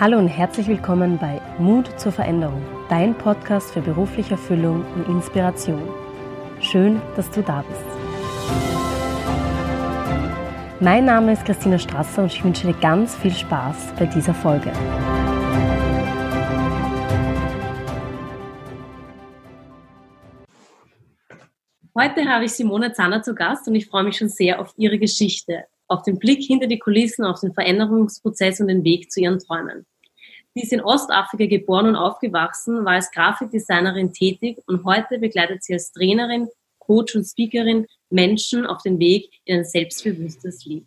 Hallo und herzlich willkommen bei Mut zur Veränderung, dein Podcast für berufliche Erfüllung und Inspiration. Schön, dass du da bist. Mein Name ist Christina Strasser und ich wünsche dir ganz viel Spaß bei dieser Folge. Heute habe ich Simone Zanner zu Gast und ich freue mich schon sehr auf ihre Geschichte auf den Blick hinter die Kulissen, auf den Veränderungsprozess und den Weg zu ihren Träumen. Sie ist in Ostafrika geboren und aufgewachsen, war als Grafikdesignerin tätig und heute begleitet sie als Trainerin, Coach und Speakerin Menschen auf den Weg in ein selbstbewusstes Leben.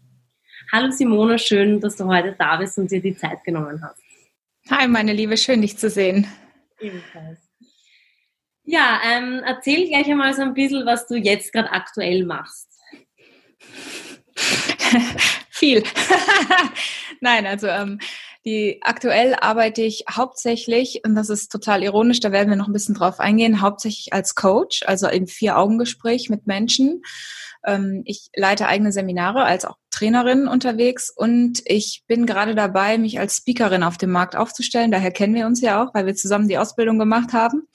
Hallo Simone, schön, dass du heute da bist und dir die Zeit genommen hast. Hi, meine Liebe, schön dich zu sehen. Ebenfalls. Ja, ähm, erzähl gleich einmal so ein bisschen, was du jetzt gerade aktuell machst. Viel. Nein, also ähm, die aktuell arbeite ich hauptsächlich, und das ist total ironisch, da werden wir noch ein bisschen drauf eingehen, hauptsächlich als Coach, also im Vier-Augen-Gespräch mit Menschen. Ähm, ich leite eigene Seminare als auch Trainerin unterwegs und ich bin gerade dabei, mich als Speakerin auf dem Markt aufzustellen. Daher kennen wir uns ja auch, weil wir zusammen die Ausbildung gemacht haben.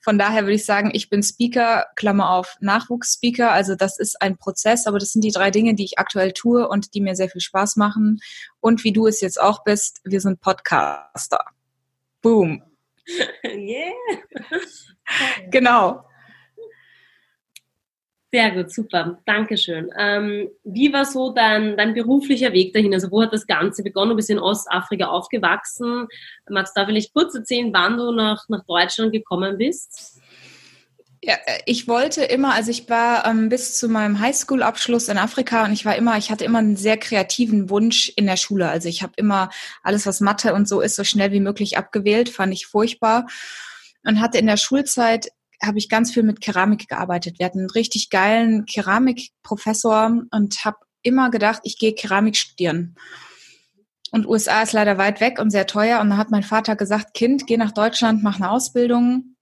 Von daher würde ich sagen, ich bin Speaker, Klammer auf, Nachwuchsspeaker. Also das ist ein Prozess, aber das sind die drei Dinge, die ich aktuell tue und die mir sehr viel Spaß machen. Und wie du es jetzt auch bist, wir sind Podcaster. Boom. Yeah. genau. Sehr gut, super, Dankeschön. Ähm, wie war so dein, dein beruflicher Weg dahin? Also wo hat das Ganze begonnen? Du bist in Ostafrika aufgewachsen. Magst du da vielleicht kurz erzählen, wann du nach, nach Deutschland gekommen bist? Ja, ich wollte immer, also ich war ähm, bis zu meinem Highschool-Abschluss in Afrika und ich war immer, ich hatte immer einen sehr kreativen Wunsch in der Schule. Also ich habe immer alles, was Mathe und so ist, so schnell wie möglich abgewählt, fand ich furchtbar und hatte in der Schulzeit habe ich ganz viel mit Keramik gearbeitet. Wir hatten einen richtig geilen Keramikprofessor und habe immer gedacht, ich gehe Keramik studieren. Und USA ist leider weit weg und sehr teuer. Und dann hat mein Vater gesagt, Kind, geh nach Deutschland, mach eine Ausbildung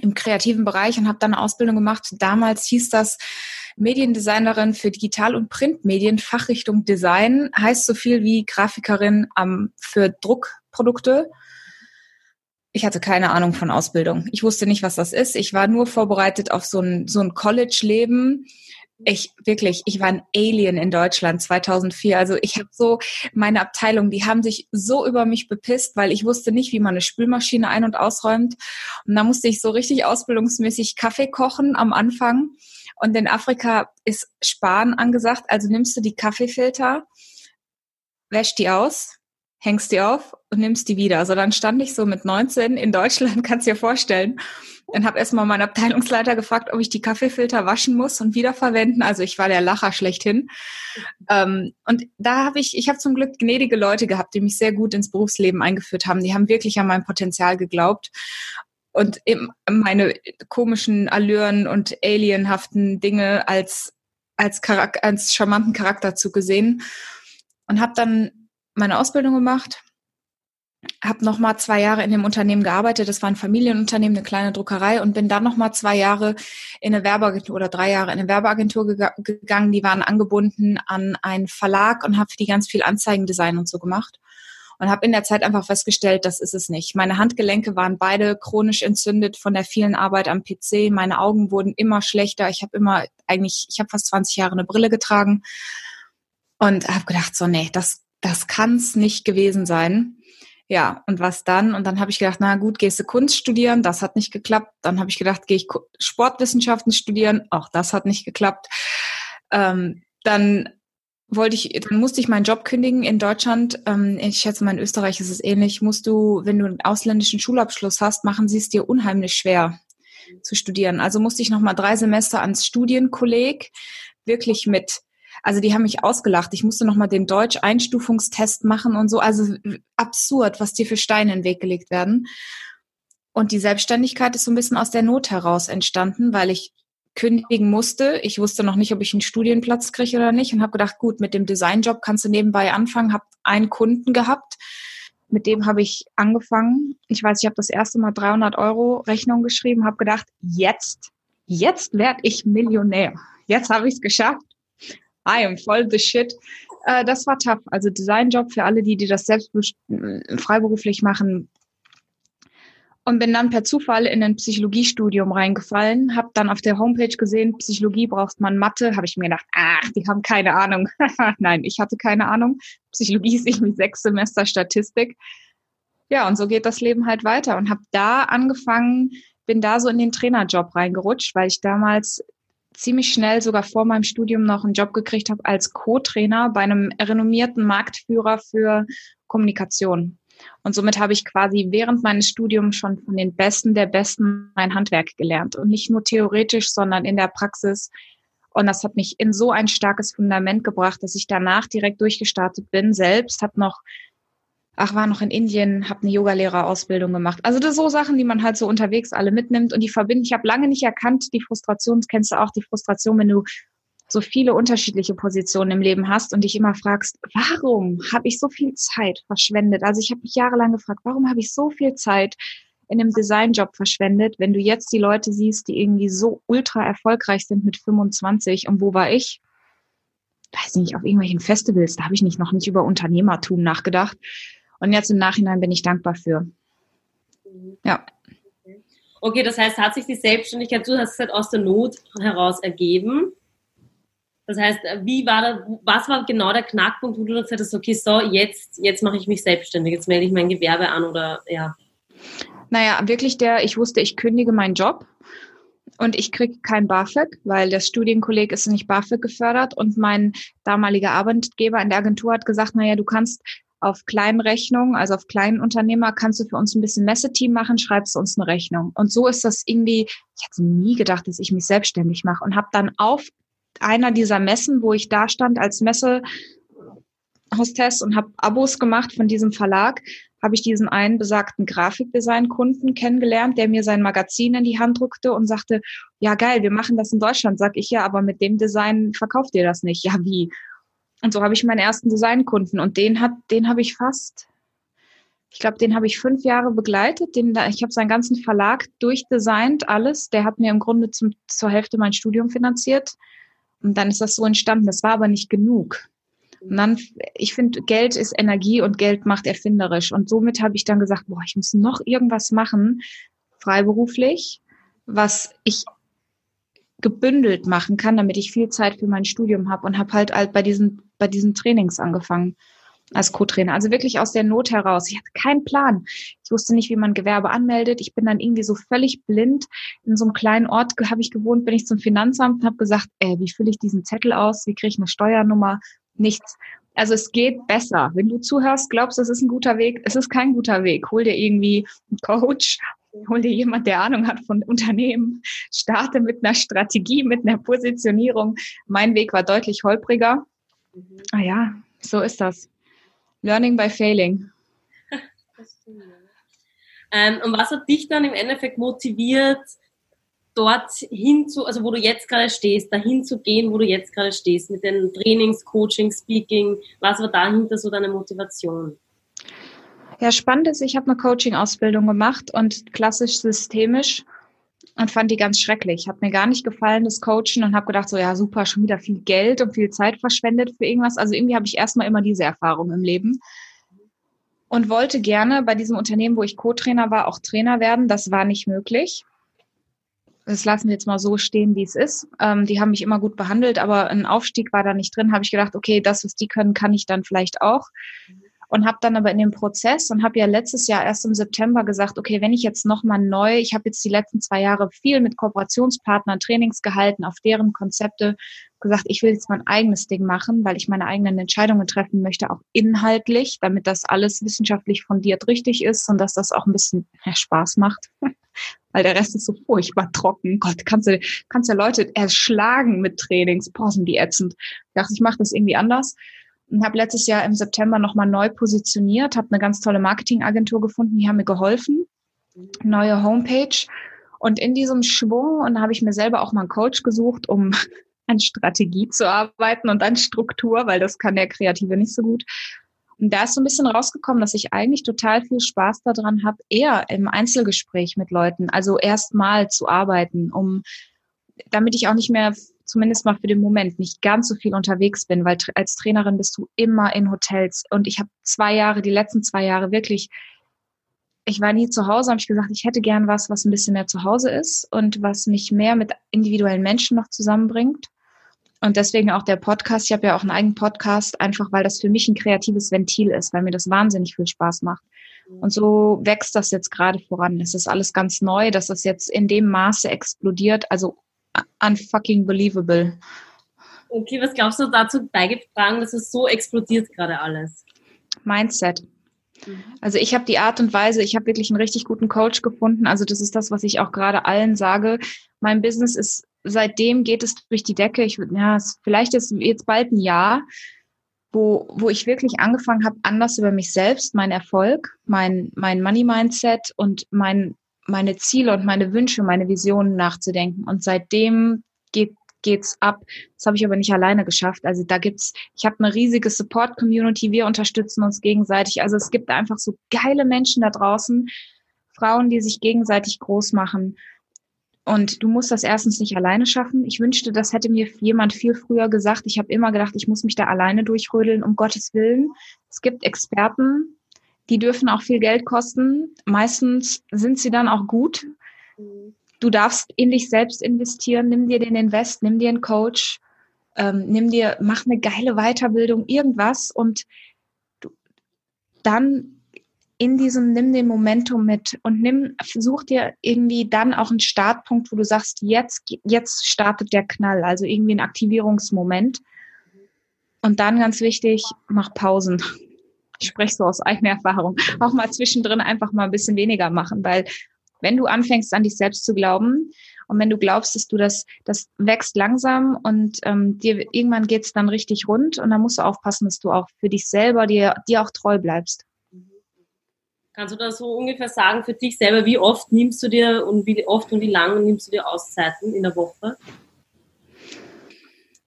im kreativen Bereich und habe dann eine Ausbildung gemacht. Damals hieß das Mediendesignerin für Digital- und Printmedien, Fachrichtung Design, heißt so viel wie Grafikerin ähm, für Druckprodukte ich hatte keine Ahnung von Ausbildung. Ich wusste nicht, was das ist. Ich war nur vorbereitet auf so ein, so ein College-Leben. Ich wirklich, ich war ein Alien in Deutschland 2004. Also ich habe so meine Abteilung, die haben sich so über mich bepisst, weil ich wusste nicht, wie man eine Spülmaschine ein- und ausräumt. Und da musste ich so richtig ausbildungsmäßig Kaffee kochen am Anfang. Und in Afrika ist Sparen angesagt. Also nimmst du die Kaffeefilter, wäschst die aus, hängst die auf und nimmst die wieder. Also dann stand ich so mit 19 in Deutschland, kannst dir vorstellen, und habe erstmal meinen Abteilungsleiter gefragt, ob ich die Kaffeefilter waschen muss und wiederverwenden. Also ich war der Lacher schlechthin. Ähm, und da habe ich, ich habe zum Glück gnädige Leute gehabt, die mich sehr gut ins Berufsleben eingeführt haben. Die haben wirklich an mein Potenzial geglaubt und eben meine komischen Allüren und alienhaften Dinge als als, Charak als charmanten Charakter zugesehen und habe dann meine Ausbildung gemacht, habe noch mal zwei Jahre in dem Unternehmen gearbeitet. Das war ein Familienunternehmen, eine kleine Druckerei und bin dann noch mal zwei Jahre in eine Werbeagentur oder drei Jahre in eine Werbeagentur gegangen. Die waren angebunden an einen Verlag und habe für die ganz viel Anzeigendesign und so gemacht und habe in der Zeit einfach festgestellt, das ist es nicht. Meine Handgelenke waren beide chronisch entzündet von der vielen Arbeit am PC. Meine Augen wurden immer schlechter. Ich habe immer eigentlich, ich habe fast 20 Jahre eine Brille getragen und habe gedacht, so nee, das das kann's nicht gewesen sein. Ja, und was dann? Und dann habe ich gedacht, na gut, gehst du Kunst studieren? Das hat nicht geklappt. Dann habe ich gedacht, gehe ich Sportwissenschaften studieren? Auch das hat nicht geklappt. Ähm, dann wollte ich, dann musste ich meinen Job kündigen in Deutschland. Ähm, ich schätze mal, in Österreich ist es ähnlich. Musst du, wenn du einen ausländischen Schulabschluss hast, machen sie es dir unheimlich schwer zu studieren. Also musste ich noch mal drei Semester ans Studienkolleg, wirklich mit also die haben mich ausgelacht. Ich musste nochmal den Deutsch-Einstufungstest machen und so. Also absurd, was dir für Steine in den Weg gelegt werden. Und die Selbstständigkeit ist so ein bisschen aus der Not heraus entstanden, weil ich kündigen musste. Ich wusste noch nicht, ob ich einen Studienplatz kriege oder nicht und habe gedacht, gut, mit dem Designjob kannst du nebenbei anfangen. Habe einen Kunden gehabt, mit dem habe ich angefangen. Ich weiß, ich habe das erste Mal 300 Euro Rechnung geschrieben, habe gedacht, jetzt, jetzt werde ich Millionär. Jetzt habe ich es geschafft I am voll the shit. Äh, das war tough. Also Designjob für alle, die, die das selbst äh, freiberuflich machen. Und bin dann per Zufall in ein Psychologiestudium reingefallen, habe dann auf der Homepage gesehen, Psychologie braucht man Mathe, habe ich mir gedacht, ach, die haben keine Ahnung. Nein, ich hatte keine Ahnung. Psychologie ist irgendwie sechs Semester Statistik. Ja, und so geht das Leben halt weiter und habe da angefangen, bin da so in den Trainerjob reingerutscht, weil ich damals ziemlich schnell sogar vor meinem Studium noch einen Job gekriegt habe als Co-Trainer bei einem renommierten Marktführer für Kommunikation. Und somit habe ich quasi während meines Studiums schon von den Besten der Besten mein Handwerk gelernt. Und nicht nur theoretisch, sondern in der Praxis. Und das hat mich in so ein starkes Fundament gebracht, dass ich danach direkt durchgestartet bin. Selbst habe noch ach, war noch in Indien, habe eine Yogalehrerausbildung gemacht. Also das so Sachen, die man halt so unterwegs alle mitnimmt und die verbinden. Ich habe lange nicht erkannt, die Frustration, kennst du auch, die Frustration, wenn du so viele unterschiedliche Positionen im Leben hast und dich immer fragst, warum habe ich so viel Zeit verschwendet? Also ich habe mich jahrelang gefragt, warum habe ich so viel Zeit in einem Designjob verschwendet, wenn du jetzt die Leute siehst, die irgendwie so ultra erfolgreich sind mit 25 und wo war ich? Weiß nicht, auf irgendwelchen Festivals, da habe ich nicht noch nicht über Unternehmertum nachgedacht. Und jetzt im Nachhinein bin ich dankbar für. Mhm. Ja. Okay, das heißt, hat sich die Selbstständigkeit, du hast gesagt, aus der Not heraus ergeben. Das heißt, wie war da, was war genau der Knackpunkt, wo du dann gesagt hast, okay, so, jetzt, jetzt mache ich mich selbstständig, jetzt melde ich mein Gewerbe an oder ja? Naja, wirklich der, ich wusste, ich kündige meinen Job und ich kriege kein BAföG, weil der Studienkolleg ist nicht BAföG gefördert und mein damaliger Arbeitgeber in der Agentur hat gesagt, naja, du kannst auf kleinen Rechnungen, also auf kleinen Unternehmer, kannst du für uns ein bisschen Messeteam machen, schreibst du uns eine Rechnung. Und so ist das irgendwie, ich hätte nie gedacht, dass ich mich selbstständig mache und habe dann auf einer dieser Messen, wo ich da stand als Messehostess und habe Abos gemacht von diesem Verlag, habe ich diesen einen besagten Grafikdesign-Kunden kennengelernt, der mir sein Magazin in die Hand drückte und sagte, ja geil, wir machen das in Deutschland. Sag ich, ja, aber mit dem Design verkauft ihr das nicht. Ja, wie? Und so habe ich meinen ersten Designkunden und den hat, den habe ich fast, ich glaube, den habe ich fünf Jahre begleitet. Den, ich habe seinen ganzen Verlag durchdesignt, alles. Der hat mir im Grunde zum, zur Hälfte mein Studium finanziert. Und dann ist das so entstanden. Das war aber nicht genug. Und dann, ich finde, Geld ist Energie und Geld macht erfinderisch. Und somit habe ich dann gesagt, boah, ich muss noch irgendwas machen, freiberuflich, was ich gebündelt machen kann, damit ich viel Zeit für mein Studium habe und habe halt, halt bei diesen bei diesen Trainings angefangen als Co-Trainer. Also wirklich aus der Not heraus. Ich hatte keinen Plan. Ich wusste nicht, wie man Gewerbe anmeldet. Ich bin dann irgendwie so völlig blind. In so einem kleinen Ort habe ich gewohnt, bin ich zum Finanzamt und habe gesagt, ey, wie fülle ich diesen Zettel aus? Wie kriege ich eine Steuernummer? Nichts. Also es geht besser. Wenn du zuhörst, glaubst, es ist ein guter Weg. Es ist kein guter Weg. Hol dir irgendwie einen Coach, hol dir jemand, der Ahnung hat von Unternehmen. Starte mit einer Strategie, mit einer Positionierung. Mein Weg war deutlich holpriger. Mhm. Ah ja, so ist das. Learning by failing. ähm, und was hat dich dann im Endeffekt motiviert, dort hinzu, also wo du jetzt gerade stehst, dahin zu gehen, wo du jetzt gerade stehst, mit den Trainings, Coaching, Speaking, was war dahinter so deine Motivation? Ja, spannend ist, ich habe eine Coaching-Ausbildung gemacht und klassisch systemisch und fand die ganz schrecklich. Hat mir gar nicht gefallen, das Coachen und habe gedacht, so ja, super, schon wieder viel Geld und viel Zeit verschwendet für irgendwas. Also irgendwie habe ich erstmal immer diese Erfahrung im Leben und wollte gerne bei diesem Unternehmen, wo ich Co-Trainer war, auch Trainer werden. Das war nicht möglich. Das lassen wir jetzt mal so stehen, wie es ist. Ähm, die haben mich immer gut behandelt, aber ein Aufstieg war da nicht drin. Habe ich gedacht, okay, das, was die können, kann ich dann vielleicht auch und habe dann aber in dem Prozess und habe ja letztes Jahr erst im September gesagt, okay, wenn ich jetzt nochmal neu, ich habe jetzt die letzten zwei Jahre viel mit Kooperationspartnern Trainings gehalten, auf deren Konzepte gesagt, ich will jetzt mein eigenes Ding machen, weil ich meine eigenen Entscheidungen treffen möchte, auch inhaltlich, damit das alles wissenschaftlich fundiert richtig ist und dass das auch ein bisschen mehr Spaß macht. weil der Rest ist so furchtbar trocken. Gott, kannst du, kannst ja Leute erschlagen mit Trainings. Boah, sind die ätzend. Ich dachte, ich mache das irgendwie anders und habe letztes Jahr im September nochmal neu positioniert, habe eine ganz tolle Marketingagentur gefunden, die haben mir geholfen, neue Homepage. Und in diesem Schwung, und da habe ich mir selber auch mal einen Coach gesucht, um an Strategie zu arbeiten und an Struktur, weil das kann der Kreative nicht so gut. Und da ist so ein bisschen rausgekommen, dass ich eigentlich total viel Spaß daran habe, eher im Einzelgespräch mit Leuten, also erstmal zu arbeiten, um damit ich auch nicht mehr zumindest mal für den Moment nicht ganz so viel unterwegs bin, weil als Trainerin bist du immer in Hotels und ich habe zwei Jahre, die letzten zwei Jahre wirklich, ich war nie zu Hause, habe ich gesagt, ich hätte gern was, was ein bisschen mehr zu Hause ist und was mich mehr mit individuellen Menschen noch zusammenbringt. Und deswegen auch der Podcast. Ich habe ja auch einen eigenen Podcast, einfach weil das für mich ein kreatives Ventil ist, weil mir das wahnsinnig viel Spaß macht. Und so wächst das jetzt gerade voran. Es ist alles ganz neu, dass das jetzt in dem Maße explodiert. Also unfucking believable. Okay, was glaubst du dazu beigetragen, dass es so explodiert gerade alles? Mindset. Mhm. Also ich habe die Art und Weise, ich habe wirklich einen richtig guten Coach gefunden. Also das ist das, was ich auch gerade allen sage. Mein Business ist, seitdem geht es durch die Decke. Ich ja, vielleicht ist jetzt bald ein Jahr, wo, wo ich wirklich angefangen habe, anders über mich selbst, meinen Erfolg, mein, mein Money-Mindset und mein, meine Ziele und meine Wünsche, meine Visionen nachzudenken. Und seitdem geht geht's ab. Das habe ich aber nicht alleine geschafft. Also da gibt's, ich habe eine riesige Support-Community, wir unterstützen uns gegenseitig. Also es gibt einfach so geile Menschen da draußen, Frauen, die sich gegenseitig groß machen. Und du musst das erstens nicht alleine schaffen. Ich wünschte, das hätte mir jemand viel früher gesagt. Ich habe immer gedacht, ich muss mich da alleine durchrödeln, um Gottes Willen. Es gibt Experten, die dürfen auch viel Geld kosten. Meistens sind sie dann auch gut. Du darfst in dich selbst investieren. Nimm dir den Invest, nimm dir einen Coach, ähm, nimm dir, mach eine geile Weiterbildung, irgendwas und du, dann in diesem, nimm den Momentum mit und nimm, such dir irgendwie dann auch einen Startpunkt, wo du sagst, jetzt, jetzt startet der Knall, also irgendwie ein Aktivierungsmoment. Und dann ganz wichtig, mach Pausen. Ich spreche so aus eigener Erfahrung. Auch mal zwischendrin einfach mal ein bisschen weniger machen, weil wenn du anfängst, an dich selbst zu glauben und wenn du glaubst, dass du das, das wächst langsam und ähm, dir irgendwann geht's dann richtig rund und dann musst du aufpassen, dass du auch für dich selber dir, dir auch treu bleibst. Kannst du da so ungefähr sagen für dich selber, wie oft nimmst du dir und wie oft und wie lange nimmst du dir Auszeiten in der Woche?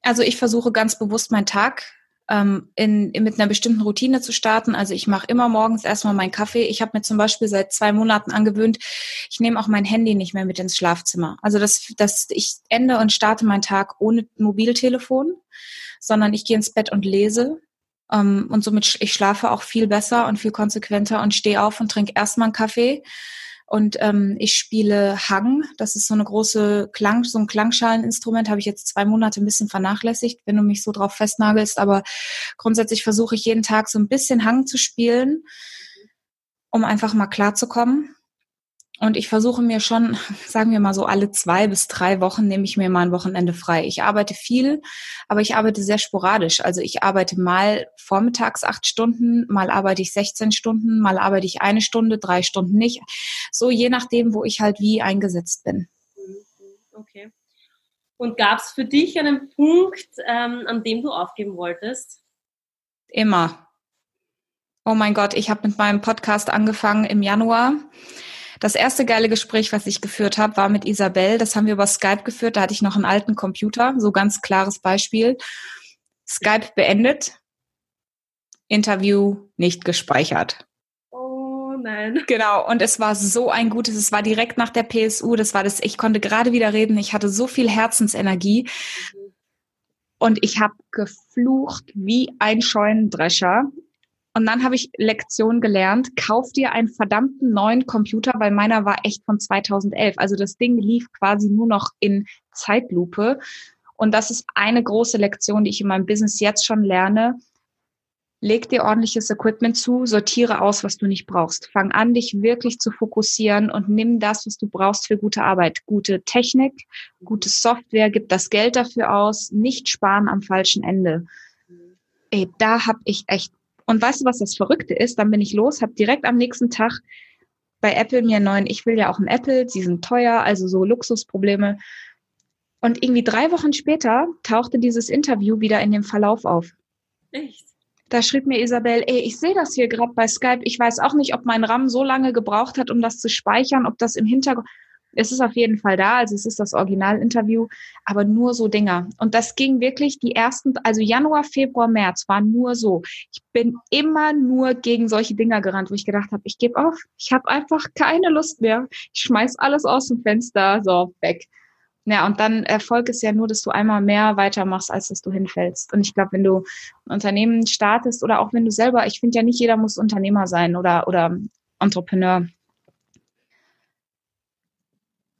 Also ich versuche ganz bewusst meinen Tag ähm, in, in, mit einer bestimmten Routine zu starten. Also ich mache immer morgens erstmal meinen Kaffee. Ich habe mir zum Beispiel seit zwei Monaten angewöhnt, ich nehme auch mein Handy nicht mehr mit ins Schlafzimmer. Also dass, dass ich ende und starte meinen Tag ohne Mobiltelefon, sondern ich gehe ins Bett und lese ähm, und somit, ich schlafe auch viel besser und viel konsequenter und stehe auf und trinke erstmal einen Kaffee. Und ähm, ich spiele Hang. Das ist so eine große Klang, so ein Klangschaleninstrument, habe ich jetzt zwei Monate ein bisschen vernachlässigt, wenn du mich so drauf festnagelst. Aber grundsätzlich versuche ich jeden Tag so ein bisschen Hang zu spielen, um einfach mal klarzukommen. Und ich versuche mir schon, sagen wir mal so, alle zwei bis drei Wochen nehme ich mir mal ein Wochenende frei. Ich arbeite viel, aber ich arbeite sehr sporadisch. Also ich arbeite mal vormittags acht Stunden, mal arbeite ich 16 Stunden, mal arbeite ich eine Stunde, drei Stunden nicht. So je nachdem, wo ich halt wie eingesetzt bin. Okay. Und gab es für dich einen Punkt, ähm, an dem du aufgeben wolltest? Immer. Oh mein Gott, ich habe mit meinem Podcast angefangen im Januar. Das erste geile Gespräch, was ich geführt habe, war mit Isabel. Das haben wir über Skype geführt. Da hatte ich noch einen alten Computer. So ganz klares Beispiel. Skype beendet. Interview nicht gespeichert. Oh nein. Genau. Und es war so ein gutes, es war direkt nach der PSU. Das war das, ich konnte gerade wieder reden. Ich hatte so viel Herzensenergie. Und ich habe geflucht wie ein Scheunendrescher. Und dann habe ich Lektion gelernt, kauf dir einen verdammten neuen Computer, weil meiner war echt von 2011. Also das Ding lief quasi nur noch in Zeitlupe. Und das ist eine große Lektion, die ich in meinem Business jetzt schon lerne. Leg dir ordentliches Equipment zu, sortiere aus, was du nicht brauchst. Fang an, dich wirklich zu fokussieren und nimm das, was du brauchst für gute Arbeit. Gute Technik, gute Software, gib das Geld dafür aus, nicht sparen am falschen Ende. Ey, da habe ich echt und weißt du, was das Verrückte ist? Dann bin ich los, habe direkt am nächsten Tag bei Apple mir einen neuen, ich will ja auch einen Apple, sie sind teuer, also so Luxusprobleme. Und irgendwie drei Wochen später tauchte dieses Interview wieder in dem Verlauf auf. Echt? Da schrieb mir Isabel, ey, ich sehe das hier gerade bei Skype. Ich weiß auch nicht, ob mein RAM so lange gebraucht hat, um das zu speichern, ob das im Hintergrund. Es ist auf jeden Fall da, also es ist das Originalinterview, aber nur so Dinger. Und das ging wirklich die ersten, also Januar, Februar, März war nur so. Ich bin immer nur gegen solche Dinger gerannt, wo ich gedacht habe, ich gebe auf, ich habe einfach keine Lust mehr. Ich schmeiß alles aus dem Fenster, so weg. Ja, und dann Erfolg ist ja nur, dass du einmal mehr weitermachst, als dass du hinfällst. Und ich glaube, wenn du ein Unternehmen startest oder auch wenn du selber, ich finde ja nicht jeder muss Unternehmer sein oder, oder Entrepreneur.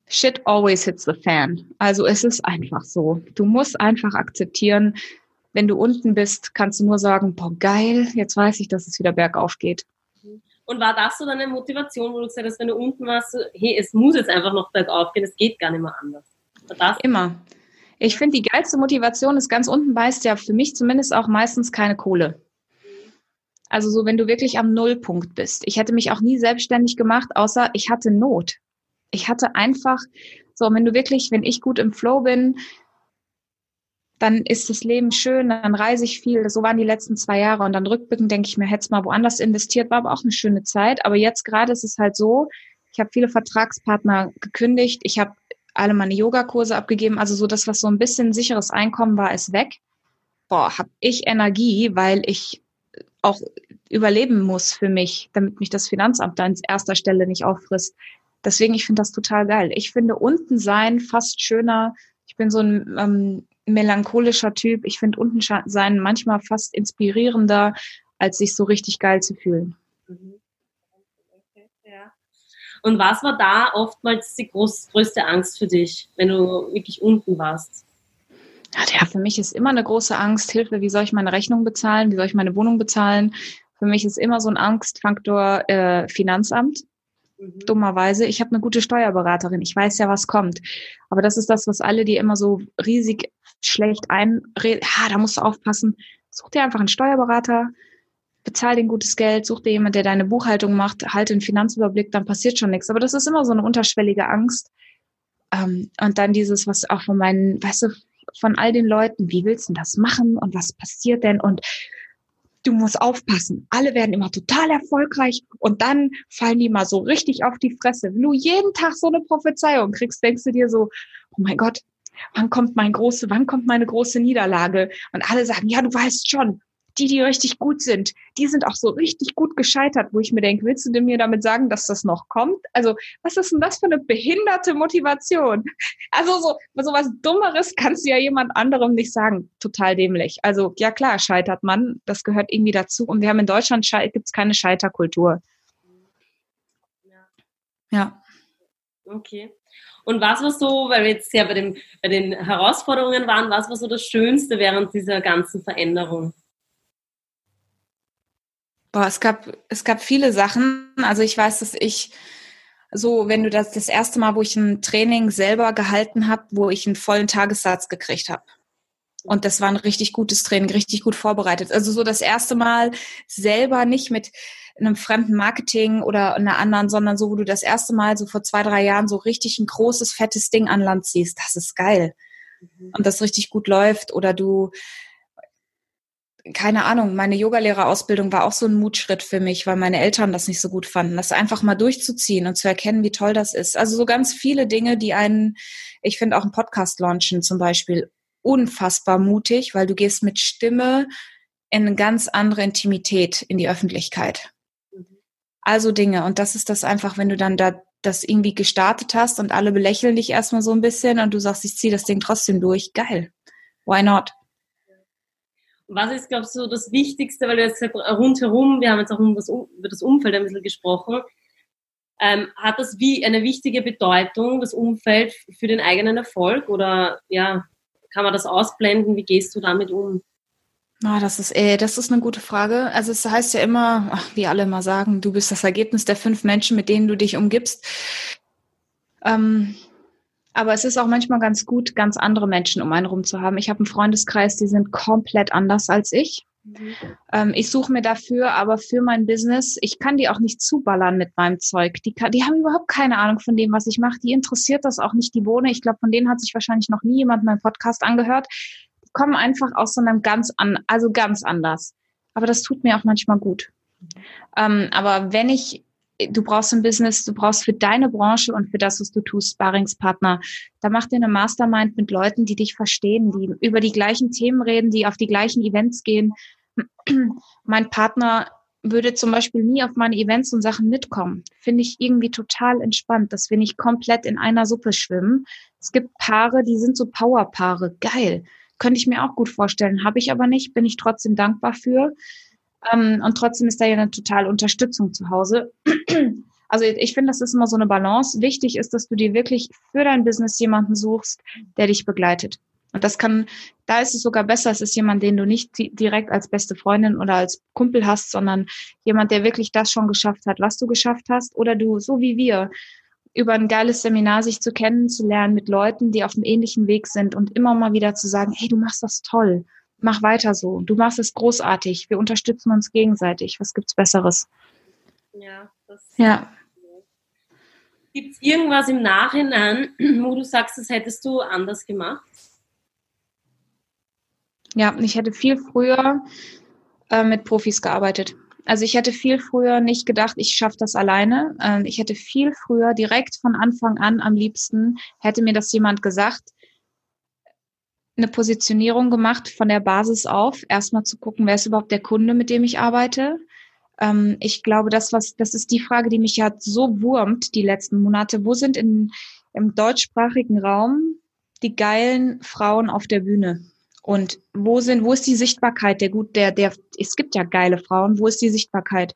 Shit always hits the fan. Also es ist einfach so. Du musst einfach akzeptieren, wenn du unten bist, kannst du nur sagen, boah, geil, jetzt weiß ich, dass es wieder bergauf geht. Und war das so deine Motivation, wo du gesagt hast, wenn du unten warst, hey, es muss jetzt einfach noch bergauf gehen, es geht gar nicht mehr anders? Immer. Ich finde, die geilste Motivation ist ganz unten beißt ja für mich zumindest auch meistens keine Kohle. Also so, wenn du wirklich am Nullpunkt bist. Ich hätte mich auch nie selbstständig gemacht, außer ich hatte Not. Ich hatte einfach, so, wenn du wirklich, wenn ich gut im Flow bin, dann ist das Leben schön, dann reise ich viel. So waren die letzten zwei Jahre. Und dann rückblickend denke ich mir, hätte es mal woanders investiert, war aber auch eine schöne Zeit. Aber jetzt gerade ist es halt so, ich habe viele Vertragspartner gekündigt. Ich habe alle meine Yogakurse abgegeben. Also so das, was so ein bisschen sicheres Einkommen war, ist weg. Boah, habe ich Energie, weil ich auch überleben muss für mich, damit mich das Finanzamt da an erster Stelle nicht auffrisst. Deswegen, ich finde das total geil. Ich finde unten sein fast schöner. Ich bin so ein ähm, melancholischer Typ. Ich finde unten sein manchmal fast inspirierender, als sich so richtig geil zu fühlen. Mhm. Und was war da oftmals die groß, größte Angst für dich, wenn du wirklich unten warst? Ja, für mich ist immer eine große Angst, Hilfe, wie soll ich meine Rechnung bezahlen, wie soll ich meine Wohnung bezahlen? Für mich ist immer so ein Angstfaktor äh, Finanzamt. Mhm. Dummerweise. Ich habe eine gute Steuerberaterin. Ich weiß ja, was kommt. Aber das ist das, was alle, die immer so riesig schlecht einreden, ha, da musst du aufpassen. Such dir einfach einen Steuerberater, bezahl den gutes Geld, such dir jemand, der deine Buchhaltung macht, halte einen Finanzüberblick, dann passiert schon nichts. Aber das ist immer so eine unterschwellige Angst. Ähm, und dann dieses, was auch von meinen, weißt du, von all den Leuten, wie willst du das machen und was passiert denn und du musst aufpassen. Alle werden immer total erfolgreich und dann fallen die mal so richtig auf die Fresse. Wenn du jeden Tag so eine Prophezeiung kriegst, denkst du dir so, oh mein Gott, wann kommt mein große, wann kommt meine große Niederlage? Und alle sagen, ja, du weißt schon die, die richtig gut sind, die sind auch so richtig gut gescheitert, wo ich mir denke, willst du mir damit sagen, dass das noch kommt? Also, was ist denn das für eine behinderte Motivation? Also, so, so was Dummeres kannst du ja jemand anderem nicht sagen. Total dämlich. Also, ja klar, scheitert man. Das gehört irgendwie dazu. Und wir haben in Deutschland gibt es keine Scheiterkultur. Ja. ja. Okay. Und was war so, weil wir jetzt ja bei, dem, bei den Herausforderungen waren, was war so das Schönste während dieser ganzen Veränderung? Boah, es gab, es gab viele Sachen. Also ich weiß, dass ich so, wenn du das das erste Mal, wo ich ein Training selber gehalten habe, wo ich einen vollen Tagessatz gekriegt habe. Und das war ein richtig gutes Training, richtig gut vorbereitet. Also so das erste Mal selber nicht mit einem fremden Marketing oder einer anderen, sondern so, wo du das erste Mal so vor zwei, drei Jahren so richtig ein großes, fettes Ding an Land ziehst. Das ist geil. Mhm. Und das richtig gut läuft. Oder du keine Ahnung, meine Yogalehrerausbildung war auch so ein Mutschritt für mich, weil meine Eltern das nicht so gut fanden, das einfach mal durchzuziehen und zu erkennen, wie toll das ist. Also so ganz viele Dinge, die einen, ich finde auch ein Podcast launchen zum Beispiel unfassbar mutig, weil du gehst mit Stimme in eine ganz andere Intimität in die Öffentlichkeit. Also Dinge. Und das ist das einfach, wenn du dann da das irgendwie gestartet hast und alle belächeln dich erstmal so ein bisschen und du sagst, ich ziehe das Ding trotzdem durch. Geil. Why not? Was ist, glaubst du, das Wichtigste, weil du jetzt rundherum, wir haben jetzt auch über das, Umfeld ein bisschen gesprochen, ähm, hat das wie eine wichtige Bedeutung, das Umfeld für den eigenen Erfolg oder ja, kann man das ausblenden? Wie gehst du damit um? Ah, das ist, äh, das ist eine gute Frage. Also es heißt ja immer, ach, wie alle immer sagen, du bist das Ergebnis der fünf Menschen, mit denen du dich umgibst. Ähm, aber es ist auch manchmal ganz gut, ganz andere Menschen um einen rum zu haben. Ich habe einen Freundeskreis, die sind komplett anders als ich. Mhm. Ähm, ich suche mir dafür aber für mein Business, ich kann die auch nicht zuballern mit meinem Zeug. Die, die haben überhaupt keine Ahnung von dem, was ich mache. Die interessiert das auch nicht, die Bohne. Ich glaube, von denen hat sich wahrscheinlich noch nie jemand meinen Podcast angehört. Die kommen einfach aus so einem ganz an, also ganz anders. Aber das tut mir auch manchmal gut. Ähm, aber wenn ich du brauchst ein Business, du brauchst für deine Branche und für das, was du tust, Sparingspartner. Da mach dir eine Mastermind mit Leuten, die dich verstehen, die über die gleichen Themen reden, die auf die gleichen Events gehen. mein Partner, würde zum Beispiel nie auf meine Events und Sachen mitkommen. Finde ich irgendwie total entspannt, dass wir nicht komplett in einer Suppe schwimmen. Es gibt Paare, die sind so Powerpaare. Geil. Könnte ich mir auch gut vorstellen. Habe ich aber nicht, bin ich trotzdem dankbar für. Ähm, und trotzdem ist da ja eine totale Unterstützung zu Hause. Also ich finde, das ist immer so eine Balance. Wichtig ist, dass du dir wirklich für dein Business jemanden suchst, der dich begleitet. Und das kann, da ist es sogar besser, es ist jemand, den du nicht direkt als beste Freundin oder als Kumpel hast, sondern jemand, der wirklich das schon geschafft hat, was du geschafft hast. Oder du, so wie wir, über ein geiles Seminar sich zu kennenzulernen mit Leuten, die auf dem ähnlichen Weg sind und immer mal wieder zu sagen, hey, du machst das toll, mach weiter so, du machst es großartig, wir unterstützen uns gegenseitig, was gibt's Besseres? Ja, das ja. Gibt es irgendwas im Nachhinein, wo du sagst, das hättest du anders gemacht? Ja, ich hätte viel früher äh, mit Profis gearbeitet. Also ich hätte viel früher nicht gedacht, ich schaffe das alleine. Ähm, ich hätte viel früher direkt von Anfang an am liebsten, hätte mir das jemand gesagt, eine Positionierung gemacht von der Basis auf, erstmal zu gucken, wer ist überhaupt der Kunde, mit dem ich arbeite. Ähm, ich glaube, das, was, das ist die Frage, die mich ja so wurmt die letzten Monate. Wo sind in, im deutschsprachigen Raum die geilen Frauen auf der Bühne? Und wo sind, wo ist die Sichtbarkeit der gut, der, der, es gibt ja geile Frauen, wo ist die Sichtbarkeit?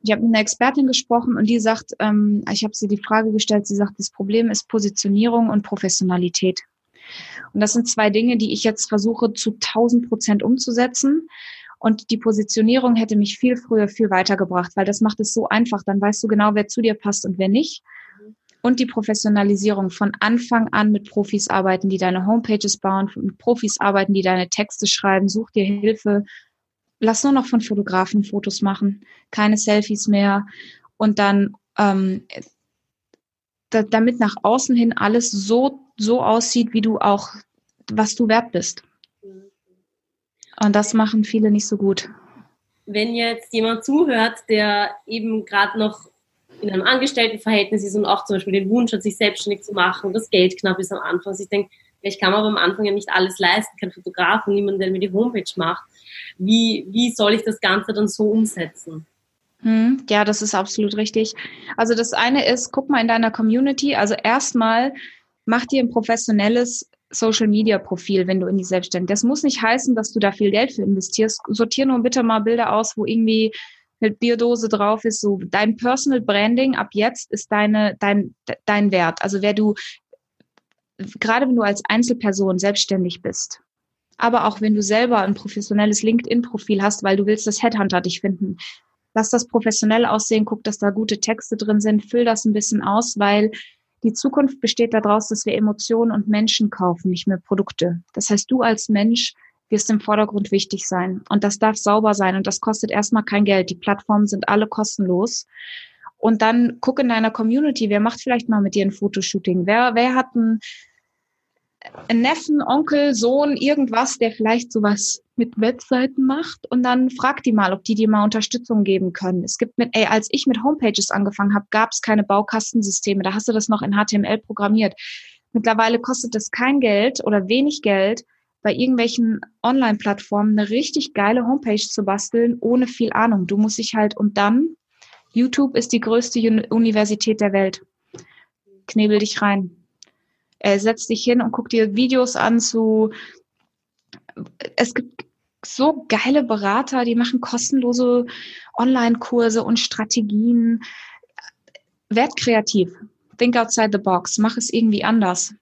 Ich habe mit einer Expertin gesprochen und die sagt, ähm, ich habe sie die Frage gestellt, sie sagt, das Problem ist Positionierung und Professionalität. Und das sind zwei Dinge, die ich jetzt versuche zu 1000 Prozent umzusetzen. Und die Positionierung hätte mich viel früher viel weitergebracht, weil das macht es so einfach. Dann weißt du genau, wer zu dir passt und wer nicht und die Professionalisierung von Anfang an mit Profis arbeiten, die deine Homepages bauen, mit Profis arbeiten, die deine Texte schreiben, such dir Hilfe. Lass nur noch von Fotografen Fotos machen, keine Selfies mehr und dann ähm, da, damit nach außen hin alles so so aussieht, wie du auch was du wert bist. Und das machen viele nicht so gut. Wenn jetzt jemand zuhört, der eben gerade noch in einem Angestelltenverhältnis ist und auch zum Beispiel den Wunsch hat, sich selbstständig zu machen, das Geld knapp ist am Anfang. Also ich denke, ich kann mir aber am Anfang ja nicht alles leisten, kein Fotograf und niemand, der mir die Homepage macht. Wie, wie soll ich das Ganze dann so umsetzen? Hm, ja, das ist absolut richtig. Also das eine ist, guck mal in deiner Community. Also erstmal mach dir ein professionelles Social Media Profil, wenn du in die Selbstständigkeit. Das muss nicht heißen, dass du da viel Geld für investierst. Sortier nur bitte mal Bilder aus, wo irgendwie mit Biodose drauf ist, so dein Personal Branding ab jetzt ist deine, dein, dein Wert. Also wer du, gerade wenn du als Einzelperson selbstständig bist, aber auch wenn du selber ein professionelles LinkedIn-Profil hast, weil du willst, dass Headhunter dich finden, lass das professionell aussehen, guck, dass da gute Texte drin sind, füll das ein bisschen aus, weil die Zukunft besteht daraus, dass wir Emotionen und Menschen kaufen, nicht mehr Produkte. Das heißt, du als Mensch wirst im Vordergrund wichtig sein. Und das darf sauber sein und das kostet erstmal kein Geld. Die Plattformen sind alle kostenlos. Und dann guck in deiner Community, wer macht vielleicht mal mit dir ein Fotoshooting? Wer, wer hat einen Neffen, Onkel, Sohn, irgendwas, der vielleicht sowas mit Webseiten macht? Und dann frag die mal, ob die dir mal Unterstützung geben können. Es gibt mit, ey, als ich mit Homepages angefangen habe, gab es keine Baukastensysteme. Da hast du das noch in HTML programmiert. Mittlerweile kostet es kein Geld oder wenig Geld, bei irgendwelchen Online-Plattformen eine richtig geile Homepage zu basteln, ohne viel Ahnung. Du musst dich halt, und dann, YouTube ist die größte Universität der Welt. Knebel dich rein. Äh, setz dich hin und guck dir Videos an zu, es gibt so geile Berater, die machen kostenlose Online-Kurse und Strategien. Werd kreativ. Think outside the box. Mach es irgendwie anders.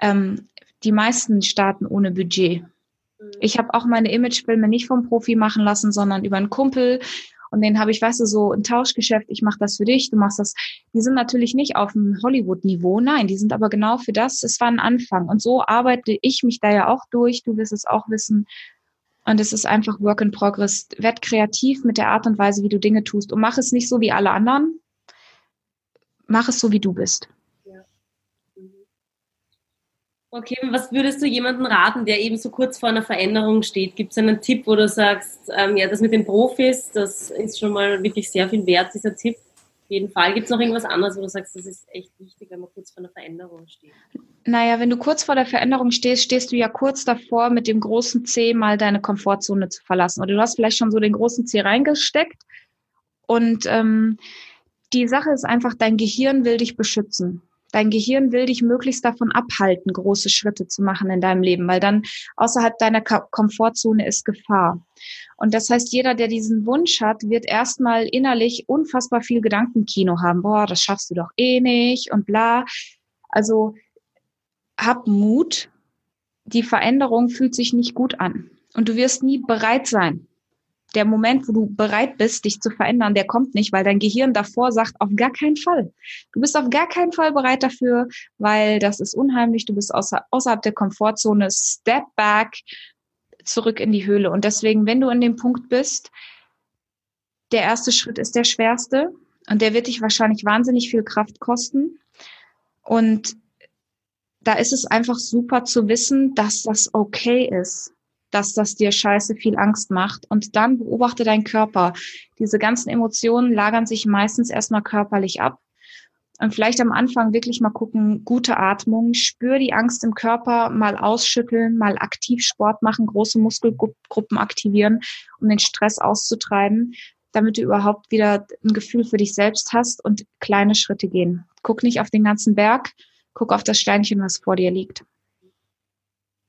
Ähm, die meisten starten ohne Budget. Mhm. Ich habe auch meine Imagefilme nicht vom Profi machen lassen, sondern über einen Kumpel. Und den habe ich, weißt du, so ein Tauschgeschäft, ich mache das für dich, du machst das. Die sind natürlich nicht auf dem Hollywood-Niveau, nein, die sind aber genau für das. Es war ein Anfang. Und so arbeite ich mich da ja auch durch, du wirst es auch wissen. Und es ist einfach Work in Progress. Werd kreativ mit der Art und Weise, wie du Dinge tust. Und mach es nicht so wie alle anderen. Mach es so, wie du bist. Okay, was würdest du jemandem raten, der eben so kurz vor einer Veränderung steht? Gibt es einen Tipp, wo du sagst, ähm, ja, das mit den Profis, das ist schon mal wirklich sehr viel wert, dieser Tipp? Auf jeden Fall. Gibt es noch irgendwas anderes, wo du sagst, das ist echt wichtig, wenn man kurz vor einer Veränderung steht? Naja, wenn du kurz vor der Veränderung stehst, stehst du ja kurz davor, mit dem großen C mal deine Komfortzone zu verlassen. Oder du hast vielleicht schon so den großen C reingesteckt, Und ähm, die Sache ist einfach, dein Gehirn will dich beschützen. Dein Gehirn will dich möglichst davon abhalten, große Schritte zu machen in deinem Leben, weil dann außerhalb deiner Komfortzone ist Gefahr. Und das heißt, jeder, der diesen Wunsch hat, wird erstmal innerlich unfassbar viel Gedankenkino haben. Boah, das schaffst du doch eh nicht und bla. Also hab Mut. Die Veränderung fühlt sich nicht gut an. Und du wirst nie bereit sein, der Moment, wo du bereit bist, dich zu verändern, der kommt nicht, weil dein Gehirn davor sagt, auf gar keinen Fall. Du bist auf gar keinen Fall bereit dafür, weil das ist unheimlich, du bist außer, außerhalb der Komfortzone, step back, zurück in die Höhle. Und deswegen, wenn du an dem Punkt bist, der erste Schritt ist der schwerste und der wird dich wahrscheinlich wahnsinnig viel Kraft kosten. Und da ist es einfach super zu wissen, dass das okay ist dass das dir scheiße viel Angst macht. Und dann beobachte deinen Körper. Diese ganzen Emotionen lagern sich meistens erstmal körperlich ab. Und vielleicht am Anfang wirklich mal gucken, gute Atmung, spür die Angst im Körper, mal ausschütteln, mal aktiv Sport machen, große Muskelgruppen aktivieren, um den Stress auszutreiben, damit du überhaupt wieder ein Gefühl für dich selbst hast und kleine Schritte gehen. Guck nicht auf den ganzen Berg, guck auf das Steinchen, was vor dir liegt.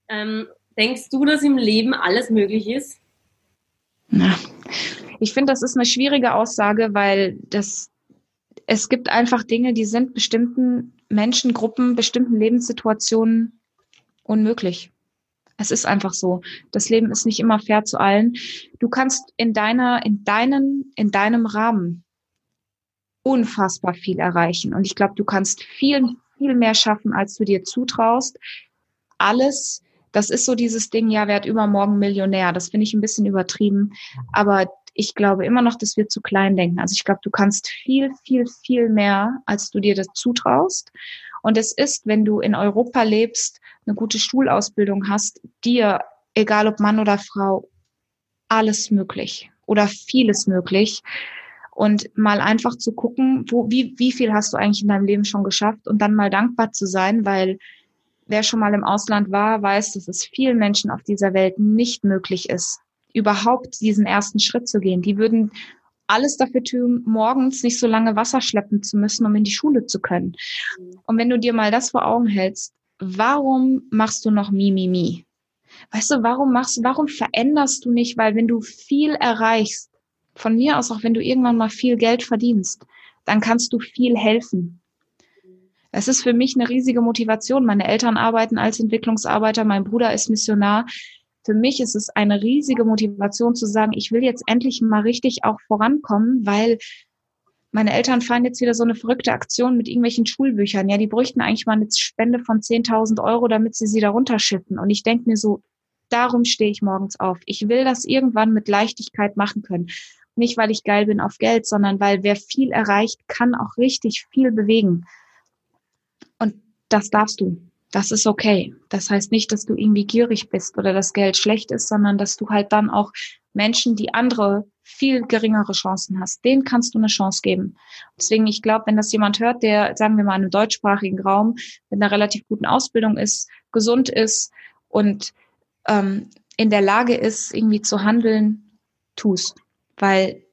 Ähm, Denkst du, dass im Leben alles möglich ist? Na, ich finde, das ist eine schwierige Aussage, weil das, es gibt einfach Dinge, die sind bestimmten Menschengruppen, bestimmten Lebenssituationen unmöglich. Es ist einfach so. Das Leben ist nicht immer fair zu allen. Du kannst in deiner, in deinen, in deinem Rahmen unfassbar viel erreichen. Und ich glaube, du kannst viel, viel mehr schaffen, als du dir zutraust. Alles das ist so dieses Ding, ja, wer hat übermorgen Millionär? Das finde ich ein bisschen übertrieben. Aber ich glaube immer noch, dass wir zu klein denken. Also ich glaube, du kannst viel, viel, viel mehr, als du dir das zutraust. Und es ist, wenn du in Europa lebst, eine gute Schulausbildung hast, dir, egal ob Mann oder Frau, alles möglich oder vieles möglich. Und mal einfach zu gucken, wo, wie, wie viel hast du eigentlich in deinem Leben schon geschafft und dann mal dankbar zu sein, weil wer schon mal im Ausland war, weiß, dass es vielen Menschen auf dieser Welt nicht möglich ist, überhaupt diesen ersten Schritt zu gehen. Die würden alles dafür tun, morgens nicht so lange Wasser schleppen zu müssen, um in die Schule zu können. Und wenn du dir mal das vor Augen hältst, warum machst du noch Mimimi? Weißt du, warum machst, warum veränderst du nicht? Weil wenn du viel erreichst, von mir aus auch wenn du irgendwann mal viel Geld verdienst, dann kannst du viel helfen. Es ist für mich eine riesige Motivation. Meine Eltern arbeiten als Entwicklungsarbeiter, mein Bruder ist Missionar. Für mich ist es eine riesige Motivation zu sagen, ich will jetzt endlich mal richtig auch vorankommen, weil meine Eltern fahren jetzt wieder so eine verrückte Aktion mit irgendwelchen Schulbüchern. Ja, die bräuchten eigentlich mal eine Spende von 10.000 Euro, damit sie sie da runterschiffen. Und ich denke mir so, darum stehe ich morgens auf. Ich will das irgendwann mit Leichtigkeit machen können. Nicht, weil ich geil bin auf Geld, sondern weil wer viel erreicht, kann auch richtig viel bewegen das darfst du. Das ist okay. Das heißt nicht, dass du irgendwie gierig bist oder das Geld schlecht ist, sondern dass du halt dann auch Menschen, die andere viel geringere Chancen hast, denen kannst du eine Chance geben. Deswegen, ich glaube, wenn das jemand hört, der, sagen wir mal, in einem deutschsprachigen Raum mit einer relativ guten Ausbildung ist, gesund ist und ähm, in der Lage ist, irgendwie zu handeln, tu's. Weil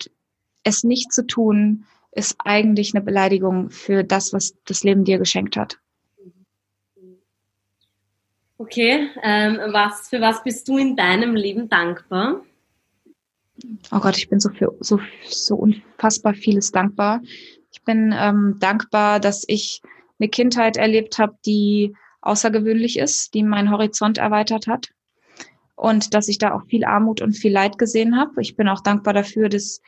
es nicht zu tun, ist eigentlich eine Beleidigung für das, was das Leben dir geschenkt hat. Okay, ähm, was, für was bist du in deinem Leben dankbar? Oh Gott, ich bin so für so, so unfassbar vieles dankbar. Ich bin ähm, dankbar, dass ich eine Kindheit erlebt habe, die außergewöhnlich ist, die meinen Horizont erweitert hat und dass ich da auch viel Armut und viel Leid gesehen habe. Ich bin auch dankbar dafür, dass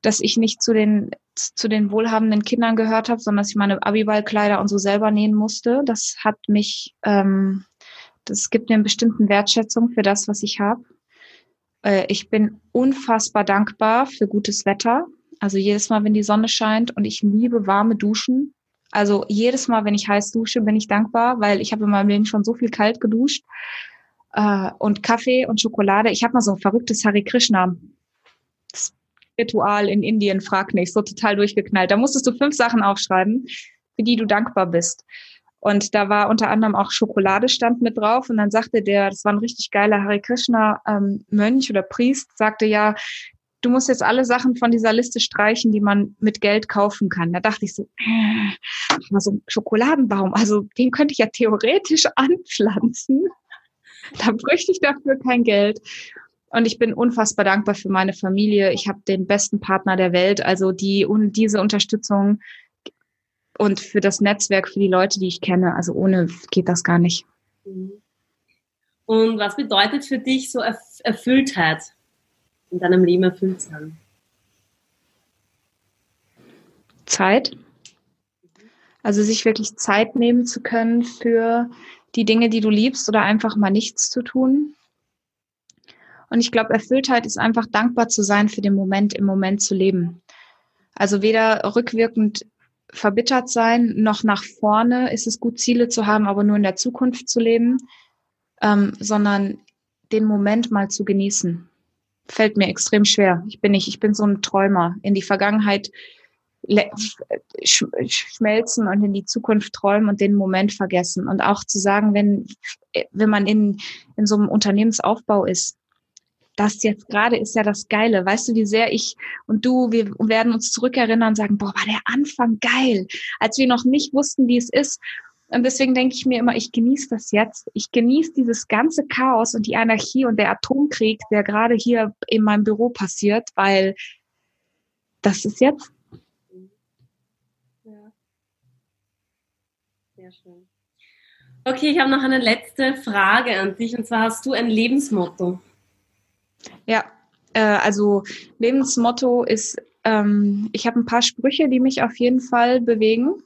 dass ich nicht zu den zu den wohlhabenden Kindern gehört habe, sondern dass ich meine Abiballkleider und so selber nähen musste. Das hat mich ähm, das gibt mir eine bestimmten Wertschätzung für das, was ich habe. Äh, ich bin unfassbar dankbar für gutes Wetter. Also jedes Mal, wenn die Sonne scheint und ich liebe warme Duschen. Also jedes Mal, wenn ich heiß dusche, bin ich dankbar, weil ich habe in meinem Leben schon so viel kalt geduscht. Äh, und Kaffee und Schokolade. Ich habe mal so ein verrücktes Hare Krishna Ritual in Indien, frag nicht, so total durchgeknallt. Da musstest du fünf Sachen aufschreiben, für die du dankbar bist. Und da war unter anderem auch Schokolade stand mit drauf. Und dann sagte der, das war ein richtig geiler Hare Krishna ähm, Mönch oder Priest, sagte ja, du musst jetzt alle Sachen von dieser Liste streichen, die man mit Geld kaufen kann. Da dachte ich so, äh, mal so ein Schokoladenbaum, also den könnte ich ja theoretisch anpflanzen. Da bräuchte ich dafür kein Geld. Und ich bin unfassbar dankbar für meine Familie. Ich habe den besten Partner der Welt. Also die und diese Unterstützung und für das Netzwerk, für die Leute, die ich kenne. Also ohne geht das gar nicht. Und was bedeutet für dich so Erfülltheit in deinem Leben erfüllt sein? Zeit. Also sich wirklich Zeit nehmen zu können für die Dinge, die du liebst oder einfach mal nichts zu tun. Und ich glaube, Erfülltheit ist einfach dankbar zu sein für den Moment, im Moment zu leben. Also weder rückwirkend verbittert sein, noch nach vorne ist es gut, Ziele zu haben, aber nur in der Zukunft zu leben, ähm, sondern den Moment mal zu genießen. Fällt mir extrem schwer. Ich bin nicht, ich bin so ein Träumer. In die Vergangenheit schmelzen und in die Zukunft träumen und den Moment vergessen. Und auch zu sagen, wenn, wenn man in, in so einem Unternehmensaufbau ist, das jetzt gerade ist ja das Geile. Weißt du, wie sehr ich und du, wir werden uns zurückerinnern und sagen, boah, war der Anfang geil, als wir noch nicht wussten, wie es ist. Und deswegen denke ich mir immer, ich genieße das jetzt. Ich genieße dieses ganze Chaos und die Anarchie und der Atomkrieg, der gerade hier in meinem Büro passiert, weil das ist jetzt. Okay, ich habe noch eine letzte Frage an dich und zwar hast du ein Lebensmotto? Ja, äh, also Lebensmotto ist, ähm, ich habe ein paar Sprüche, die mich auf jeden Fall bewegen.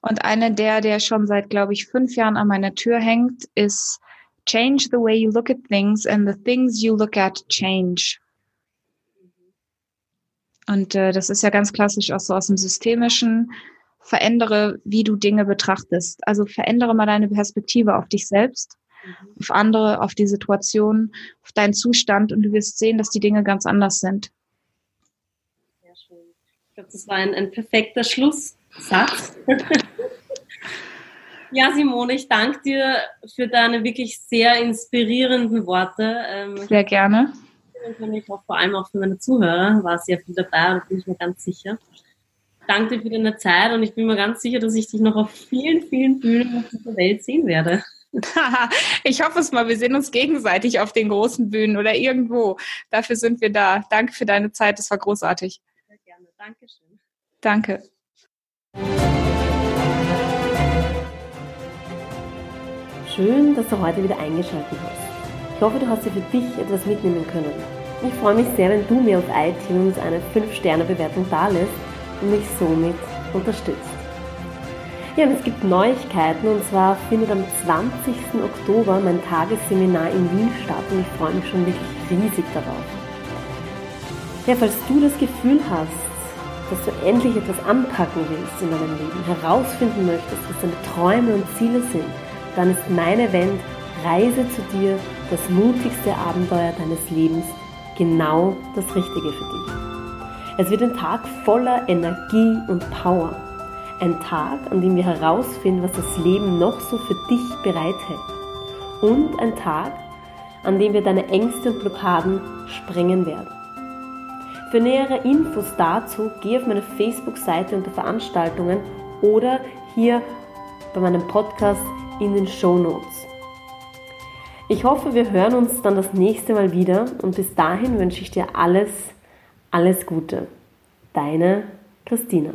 Und eine der, der schon seit, glaube ich, fünf Jahren an meiner Tür hängt, ist Change the way you look at things and the things you look at change. Und äh, das ist ja ganz klassisch auch so aus dem Systemischen. Verändere, wie du Dinge betrachtest. Also verändere mal deine Perspektive auf dich selbst mhm. auf andere, auf die Situation, auf deinen Zustand und du wirst sehen, dass die Dinge ganz anders sind. Sehr schön. Ich glaube, das war ein, ein perfekter Schlusssatz. ja, Simone, ich danke dir für deine wirklich sehr inspirierenden Worte. Ähm, sehr gerne. Ich auch vor allem auch für meine Zuhörer war sehr viel dabei, da bin ich mir ganz sicher. Danke dir für deine Zeit und ich bin mir ganz sicher, dass ich dich noch auf vielen, vielen Bühnen auf dieser Welt sehen werde. ich hoffe es mal, wir sehen uns gegenseitig auf den großen Bühnen oder irgendwo. Dafür sind wir da. Danke für deine Zeit, das war großartig. Sehr gerne. Dankeschön. Danke. Schön, dass du heute wieder eingeschaltet hast. Ich hoffe, du hast dir für dich etwas mitnehmen können. Ich freue mich sehr, wenn du mir auf iTunes eine 5-Sterne-Bewertung dalässt und mich somit unterstützt. Ja, und es gibt Neuigkeiten und zwar findet am 20. Oktober mein Tagesseminar in Wien statt und ich freue mich schon wirklich riesig darauf. Ja, falls du das Gefühl hast, dass du endlich etwas anpacken willst in deinem Leben, herausfinden möchtest, was deine Träume und Ziele sind, dann ist mein Event Reise zu dir, das mutigste Abenteuer deines Lebens, genau das Richtige für dich. Es wird ein Tag voller Energie und Power. Ein Tag, an dem wir herausfinden, was das Leben noch so für dich bereithält. Und ein Tag, an dem wir deine Ängste und Blockaden sprengen werden. Für nähere Infos dazu geh auf meine Facebook-Seite unter Veranstaltungen oder hier bei meinem Podcast in den Show Notes. Ich hoffe, wir hören uns dann das nächste Mal wieder und bis dahin wünsche ich dir alles, alles Gute. Deine Christina.